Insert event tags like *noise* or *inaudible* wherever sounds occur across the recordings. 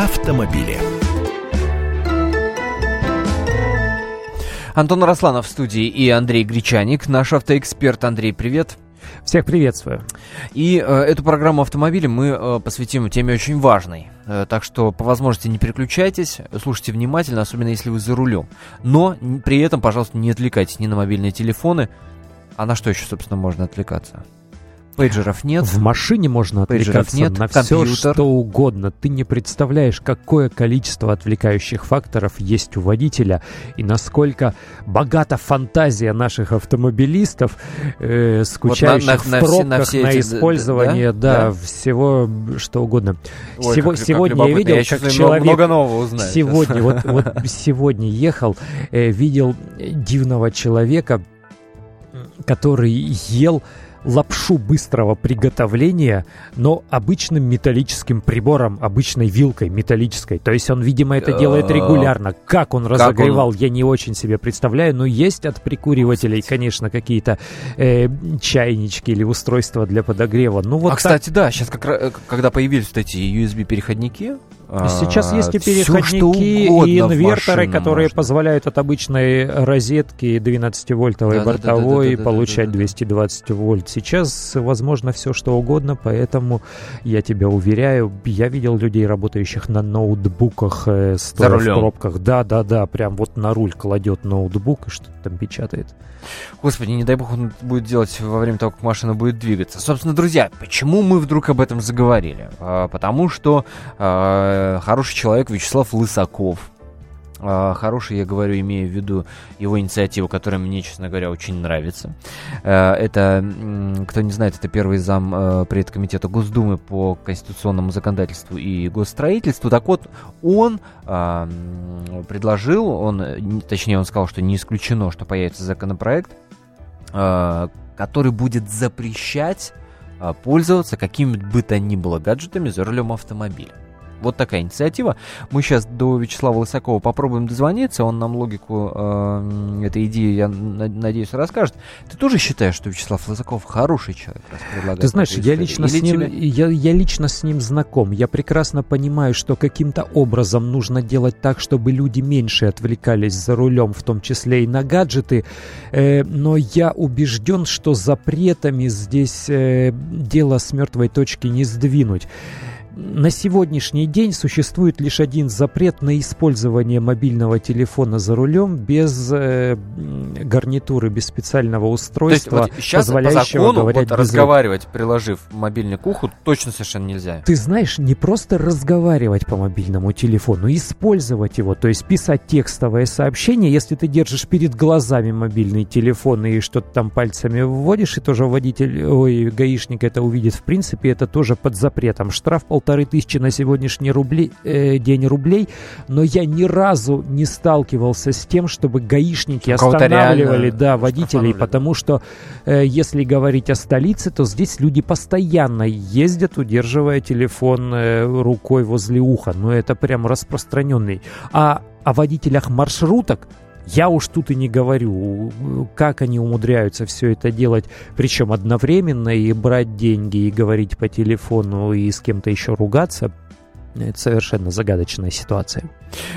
автомобили. Антон Росланов в студии и Андрей Гречаник, наш автоэксперт. Андрей, привет. Всех приветствую. И э, эту программу автомобиля мы э, посвятим теме очень важной. Э, так что по возможности не переключайтесь, слушайте внимательно, особенно если вы за рулем. Но при этом, пожалуйста, не отвлекайтесь ни на мобильные телефоны. А на что еще, собственно, можно отвлекаться? Пейджеров нет. В машине можно отвлекаться нет, на компьютер. все, что угодно. Ты не представляешь, какое количество отвлекающих факторов есть у водителя и насколько богата фантазия наших автомобилистов э, скучающих вот на, на, в пробках, на, все, на, все на использование, да, да, да, всего что угодно. Ой, Сего, как, сегодня как я видел, я как человек... Много нового узнаю. Сегодня, вот, *laughs* вот сегодня ехал, э, видел дивного человека, который ел лапшу быстрого приготовления, но обычным металлическим прибором, обычной вилкой металлической. То есть он, видимо, это делает регулярно. Как он разогревал, я не очень себе представляю, но есть от прикуривателей, конечно, какие-то э, чайнички или устройства для подогрева. Ну, вот а, так... кстати, да, сейчас как, э, когда появились вот эти USB-переходники, Сейчас есть и переходники, и инверторы, которые можно. позволяют от обычной розетки 12-вольтовой да, бортовой да, да, да, получать да, да, да, 220 вольт. Сейчас возможно все что угодно, поэтому я тебя уверяю, я видел людей, работающих на ноутбуках, э, стоя в пробках. Да, да, да, прям вот на руль кладет ноутбук и что-то там печатает. Господи, не дай бог он будет делать во время того, как машина будет двигаться. Собственно, друзья, почему мы вдруг об этом заговорили? А, потому что а, хороший человек Вячеслав Лысаков, а, хороший, я говорю, имею в виду его инициативу, которая мне, честно говоря, очень нравится. А, это, кто не знает, это первый зам предкомитета Госдумы по конституционному законодательству и госстроительству. Так вот, он предложил, он, точнее, он сказал, что не исключено, что появится законопроект, который будет запрещать пользоваться какими бы то ни было гаджетами за рулем автомобиля. Вот такая инициатива. Мы сейчас до Вячеслава Лысакова попробуем дозвониться. Он нам логику э, этой идеи, я надеюсь, расскажет. Ты тоже считаешь, что Вячеслав Лысаков хороший человек, раз предлагает Ты знаешь, я лично, с ним, я, я лично с ним знаком. Я прекрасно понимаю, что каким-то образом нужно делать так, чтобы люди меньше отвлекались за рулем, в том числе и на гаджеты. Э, но я убежден, что запретами здесь э, дело с мертвой точки не сдвинуть на сегодняшний день существует лишь один запрет на использование мобильного телефона за рулем без э, гарнитуры, без специального устройства, То есть, вот сейчас позволяющего по закону, говорить вот, разговаривать, приложив мобильник к уху, точно совершенно нельзя. Ты знаешь, не просто разговаривать по мобильному телефону, использовать его, то есть писать текстовое сообщение, если ты держишь перед глазами мобильный телефон и что-то там пальцами вводишь, и тоже водитель, ой, гаишник это увидит, в принципе, это тоже под запретом. Штраф полтора полторы тысячи на сегодняшний рубли, э, день рублей, но я ни разу не сталкивался с тем, чтобы гаишники останавливали да, водителей, потому что э, если говорить о столице, то здесь люди постоянно ездят, удерживая телефон э, рукой возле уха, но это прям распространенный. А о водителях маршруток я уж тут и не говорю, как они умудряются все это делать, причем одновременно и брать деньги, и говорить по телефону, и с кем-то еще ругаться. Это совершенно загадочная ситуация.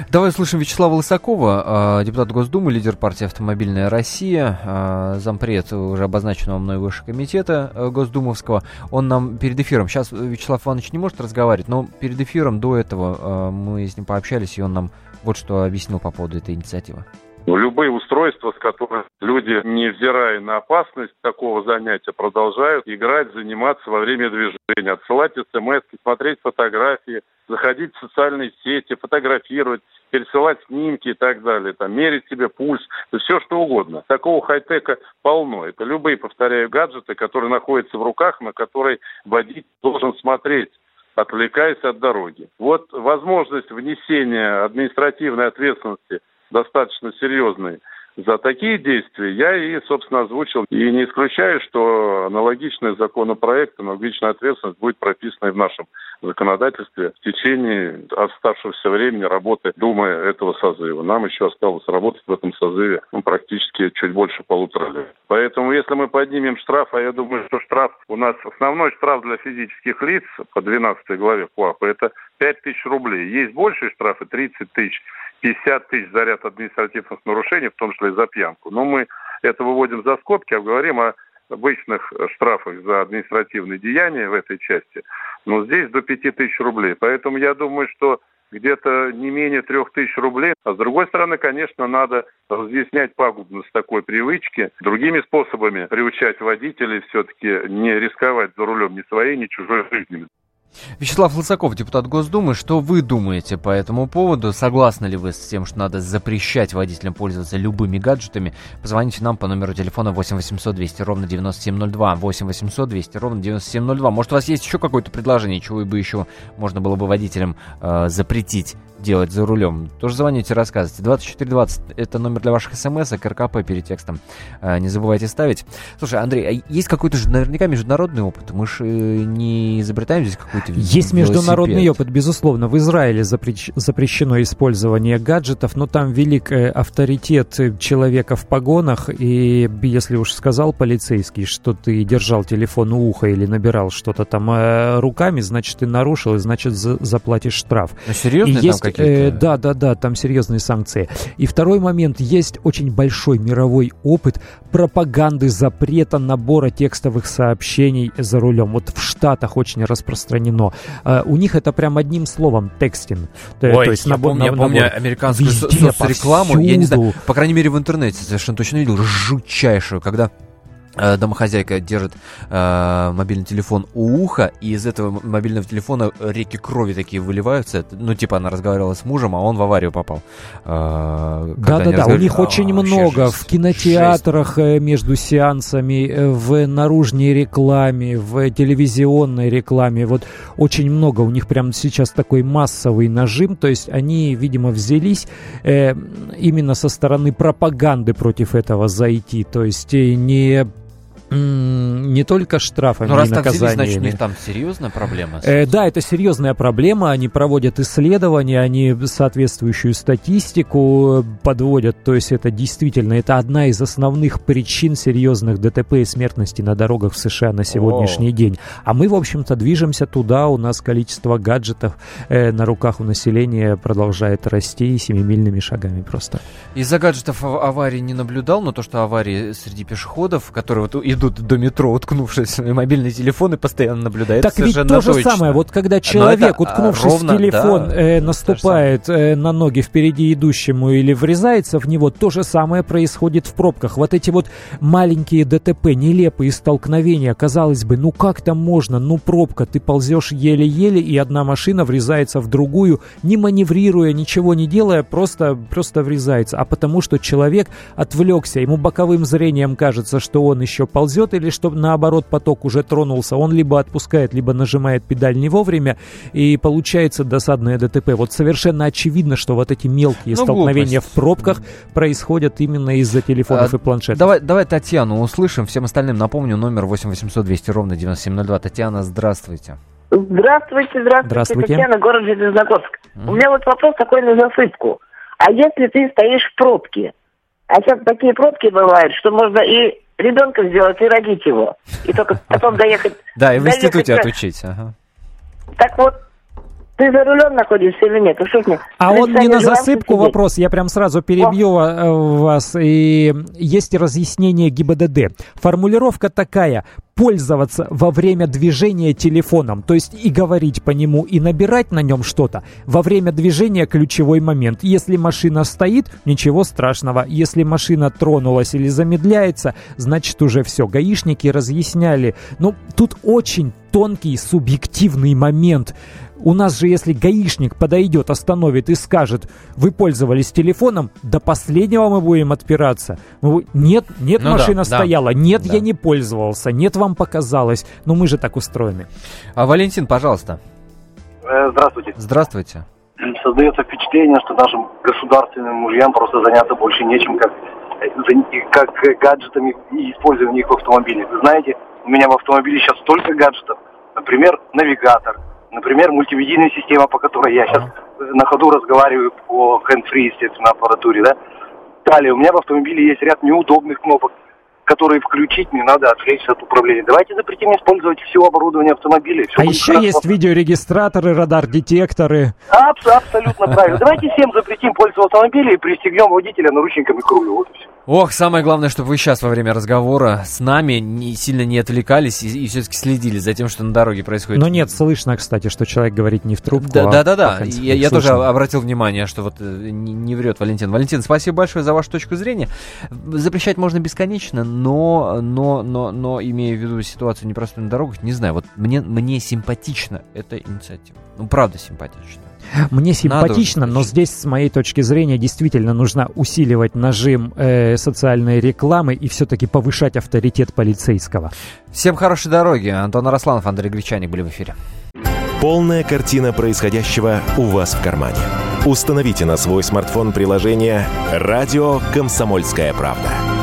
Давай слушаем Вячеслава Лысакова, а, депутат Госдумы, лидер партии «Автомобильная Россия», а, зампред уже обозначенного мной Высшего комитета а, Госдумовского. Он нам перед эфиром, сейчас Вячеслав Иванович не может разговаривать, но перед эфиром до этого мы с ним пообщались, и он нам вот что объяснил по поводу этой инициативы. Любые устройства, с которыми люди, невзирая на опасность такого занятия, продолжают играть, заниматься во время движения, отсылать смс, смотреть фотографии, заходить в социальные сети, фотографировать, пересылать снимки и так далее, там, мерить себе пульс, все что угодно. Такого хай-тека полно. Это любые, повторяю, гаджеты, которые находятся в руках, на которые водитель должен смотреть отвлекаясь от дороги. Вот возможность внесения административной ответственности – достаточно серьезный за такие действия, я и, собственно, озвучил. И не исключаю, что аналогичный законопроект, аналогичная ответственность будет прописана и в нашем законодательстве в течение оставшегося времени работы Думы этого созыва. Нам еще осталось работать в этом созыве ну, практически чуть больше полутора лет. Поэтому, если мы поднимем штраф, а я думаю, что штраф у нас основной штраф для физических лиц по 12 главе КУАПа – это 5 тысяч рублей. Есть большие штрафы, 30 тысяч, 50 тысяч за ряд административных нарушений, в том числе и за пьянку. Но мы это выводим за скобки, а говорим о обычных штрафах за административные деяния в этой части. Но здесь до 5 тысяч рублей. Поэтому я думаю, что где-то не менее трех тысяч рублей. А с другой стороны, конечно, надо разъяснять пагубность такой привычки, другими способами приучать водителей все-таки не рисковать за рулем ни своей, ни чужой жизнью. Вячеслав Лысаков, депутат Госдумы, что вы думаете по этому поводу? Согласны ли вы с тем, что надо запрещать водителям пользоваться любыми гаджетами? Позвоните нам по номеру телефона 8 800 200 ровно 9702, 8 800 200 ровно 9702. Может, у вас есть еще какое-то предложение, чего бы еще можно было бы водителям э, запретить делать за рулем? Тоже звоните, рассказывайте. 2420 это номер для ваших смс, а РКП перед текстом э, не забывайте ставить. Слушай, Андрей, а есть какой-то же наверняка международный опыт? Мы же э, не изобретаем здесь какой-то Есть международный опыт, безусловно. В Израиле запрещ... запрещено использование гаджетов, но там велик э, авторитет человека в погонах, и если уж сказал полицейский, что ты держал телефон у уха или набирал что-то там руками, значит, ты нарушил, и значит, за заплатишь штраф. Ну, серьезно? есть, какие-то... э, да, да, да, там серьезные санкции. И второй момент, есть очень большой мировой опыт пропаганды запрета набора текстовых сообщений за рулем. Вот в Штатах очень распространено. Э, у них это прям одним словом текстинг. Ой, то есть я, набор, помню, я набор- помню американскую со- Везде, соцрекламу, я не знаю, по крайней мере в интернете совершенно точно видел, жутчайшую, когда домохозяйка держит э, мобильный телефон у уха, и из этого мобильного телефона реки крови такие выливаются. Ну, типа, она разговаривала с мужем, а он в аварию попал. Э, Да-да-да, у разговаривали. них А, очень много жесть. в кинотеатрах э, между сеансами, э, в наружной рекламе, в телевизионной рекламе. Вот очень много. У них прямо сейчас такой массовый нажим. То есть они, видимо, взялись э, именно со стороны пропаганды против этого зайти. То есть э, не не только штрафами Ну, раз и так взялись, наказаниями. значит, у них там серьезная проблема. Э, да, это серьезная проблема. Они проводят исследования, они соответствующую статистику подводят. То есть это действительно это одна из основных причин серьезных ДТП и смертности на дорогах в США на сегодняшний день. А мы, в общем-то, движемся туда. У нас количество гаджетов э, на руках у населения продолжает расти семимильными шагами просто. Из-за гаджетов ав- аварий не наблюдал, но то, что аварии среди пешеходов, которые вот идут до метро, уткнувшись в мобильные телефоны, постоянно наблюдают. Так ведь то же самое, вот когда человек, это, а, уткнувшись ровно, в телефон, да, э, наступает э, на ноги впереди идущему или врезается в него, то же самое происходит в пробках. Вот эти вот маленькие ДТП, нелепые столкновения, казалось бы, ну как там можно, ну пробка, ты ползешь еле-еле, и одна машина врезается в другую, не маневрируя, ничего не делая, просто, просто врезается. А потому что человек отвлекся, ему боковым зрением кажется, что он еще ползет, или что наоборот поток уже тронулся, он либо отпускает, либо нажимает педаль не вовремя, и получается досадное ДТП. Вот совершенно очевидно, что вот эти мелкие Ну, столкновения глупость. в пробках происходят именно из-за телефонов А, и планшетов. Давай, давай Татьяну услышим. Всем остальным напомню, номер 8 800 200 ровно 9702. Татьяна, здравствуйте. Здравствуйте, здравствуйте, Здравствуйте. Татьяна, город Железногорск. Мгм. У меня вот вопрос такой на засыпку. А если ты стоишь в пробке, а сейчас такие пробки бывают, что можно и ребенка сделать, и родить его, и только потом доехать. *laughs* Да, и в институте отучить. Так вот, ты за рулем находишься или нет? Что мне, А он не на засыпку сидеть? вопрос, я прям сразу перебью э, вас. И есть разъяснение ГИБДД. Формулировка такая. Пользоваться во время движения телефоном, то есть и говорить по нему, и набирать на нем что-то. Во время движения ключевой момент. Если машина стоит, ничего страшного. Если машина тронулась или замедляется, значит уже все. Гаишники разъясняли. Ну, тут очень тонкий субъективный момент. У нас же, если гаишник подойдет, остановит и скажет, вы пользовались телефоном, до последнего мы будем отпираться. Мы Нет, нет, Ну да, машина да, стояла, нет, да. я не пользовался, нет, вам показалось. Но мы же так устроены. А Валентин, пожалуйста. Э, Здравствуйте. Здравствуйте. Создается впечатление, что нашим государственным мужьям просто заняться больше нечем, как, э, как гаджетами и использованием их в автомобиле. Вы знаете, у меня в автомобиле сейчас столько гаджетов. Например, навигатор. Например, мультимедийная система, по которой я сейчас на ходу разговариваю по hands-free, естественно, аппаратуре, да. Далее, у меня в автомобиле есть ряд неудобных кнопок. Которые включить, не надо отвлечься от управления. Давайте запретим использовать все оборудование автомобиля. Все а еще хорошо. есть видеорегистраторы, радар-детекторы. Абс- абсолютно правильно. Давайте всем запретим пользоваться автомобилем и пристегнем водителя наручниками к рулю. Вот и все. Ох, самое главное, чтобы вы сейчас во время разговора с нами не, сильно не отвлекались и, и все-таки следили за тем, что на дороге происходит. Но нет, слышно, кстати, что человек говорит не в трубку. Да, а да, да, да. Я, я тоже обратил внимание, что вот э, не, не врет Валентин. Валентин, спасибо большое за вашу точку зрения. Запрещать можно бесконечно, но, но, но, но имея в виду ситуацию непростую на дорогах, не знаю, вот мне, мне симпатична эта инициатива. Ну, правда симпатична. Мне симпатично, но здесь, с моей точки зрения, действительно нужно усиливать нажим э, социальной рекламы и все-таки повышать авторитет полицейского. Всем хорошей дороги. Антон Арасланов, Андрей Гречаник были в эфире. Полная картина происходящего у вас в кармане. Установите на свой смартфон приложение «Радио Комсомольская правда».